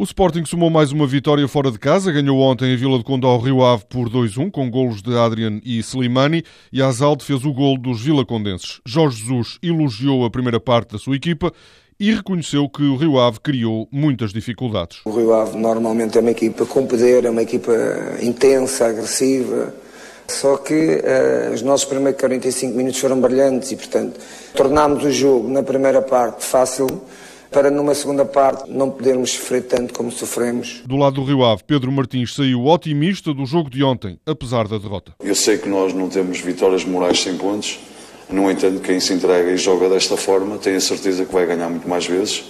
O Sporting somou mais uma vitória fora de casa, ganhou ontem em Vila de Conde ao Rio Ave por 2-1, com golos de Adrian e Slimani, e Azalde fez o gol dos vilacondenses. Jorge Jesus elogiou a primeira parte da sua equipa e reconheceu que o Rio Ave criou muitas dificuldades. O Rio Ave normalmente é uma equipa com poder, é uma equipa intensa, agressiva, só que uh, os nossos primeiros 45 minutos foram brilhantes e, portanto, tornámos o jogo na primeira parte fácil para numa segunda parte não podermos sofrer tanto como sofremos. Do lado do Rio Ave, Pedro Martins saiu otimista do jogo de ontem, apesar da derrota. Eu sei que nós não temos vitórias morais sem pontos, no entanto, quem se entrega e joga desta forma tem a certeza que vai ganhar muito mais vezes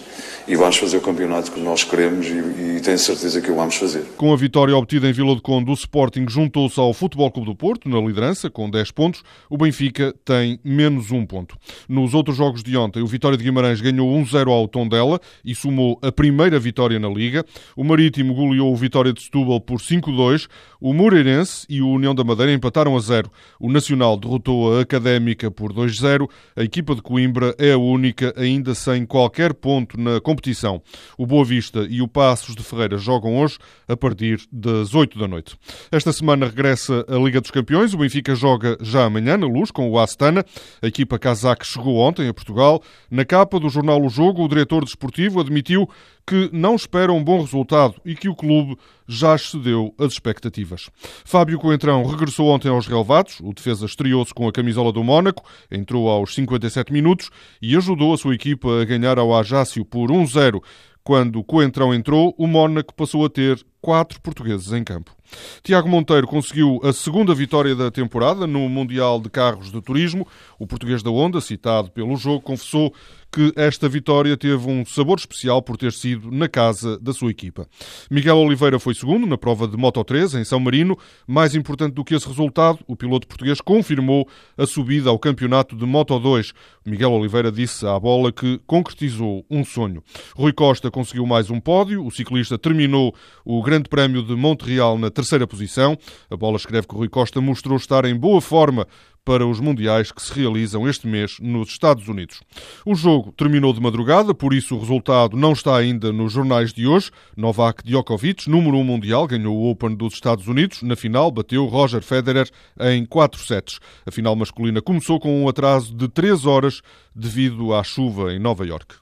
e vamos fazer o campeonato que nós queremos e, e tenho certeza que o vamos fazer. Com a vitória obtida em Vila de Conde, o Sporting juntou-se ao Futebol Clube do Porto na liderança com 10 pontos. O Benfica tem menos um ponto. Nos outros jogos de ontem, o Vitória de Guimarães ganhou 1-0 ao Tondela e somou a primeira vitória na Liga. O Marítimo goleou o Vitória de Setúbal por 5-2. O Moreirense e o União da Madeira empataram a 0. O Nacional derrotou a Académica por 2-0. A equipa de Coimbra é a única ainda sem qualquer ponto na competição. O Boa Vista e o Passos de Ferreira jogam hoje a partir das 8 da noite. Esta semana regressa a Liga dos Campeões. O Benfica joga já amanhã na luz com o Astana. A equipa casaque chegou ontem a Portugal. Na capa do jornal O Jogo, o diretor desportivo admitiu que não espera um bom resultado e que o clube já excedeu as expectativas. Fábio Coentrão regressou ontem aos relevados. O defesa estreou-se com a camisola do Mónaco, entrou aos 57 minutos e ajudou a sua equipa a ganhar ao Ajácio por 1-0. Quando Coentrão entrou, o Mónaco passou a ter quatro portugueses em campo. Tiago Monteiro conseguiu a segunda vitória da temporada no Mundial de Carros de Turismo. O português da Honda, citado pelo jogo, confessou que esta vitória teve um sabor especial por ter sido na casa da sua equipa. Miguel Oliveira foi segundo na prova de Moto 3 em São Marino. Mais importante do que esse resultado, o piloto português confirmou a subida ao campeonato de Moto 2. Miguel Oliveira disse à bola que concretizou um sonho. Rui Costa conseguiu mais um pódio. O ciclista terminou o Grande Prémio de Montreal na terceira posição. A bola escreve que Rui Costa mostrou estar em boa forma para os mundiais que se realizam este mês nos Estados Unidos. O jogo terminou de madrugada, por isso o resultado não está ainda nos jornais de hoje. Novak Djokovic, número 1 mundial, ganhou o Open dos Estados Unidos. Na final, bateu Roger Federer em 4 sets. A final masculina começou com um atraso de 3 horas devido à chuva em Nova York.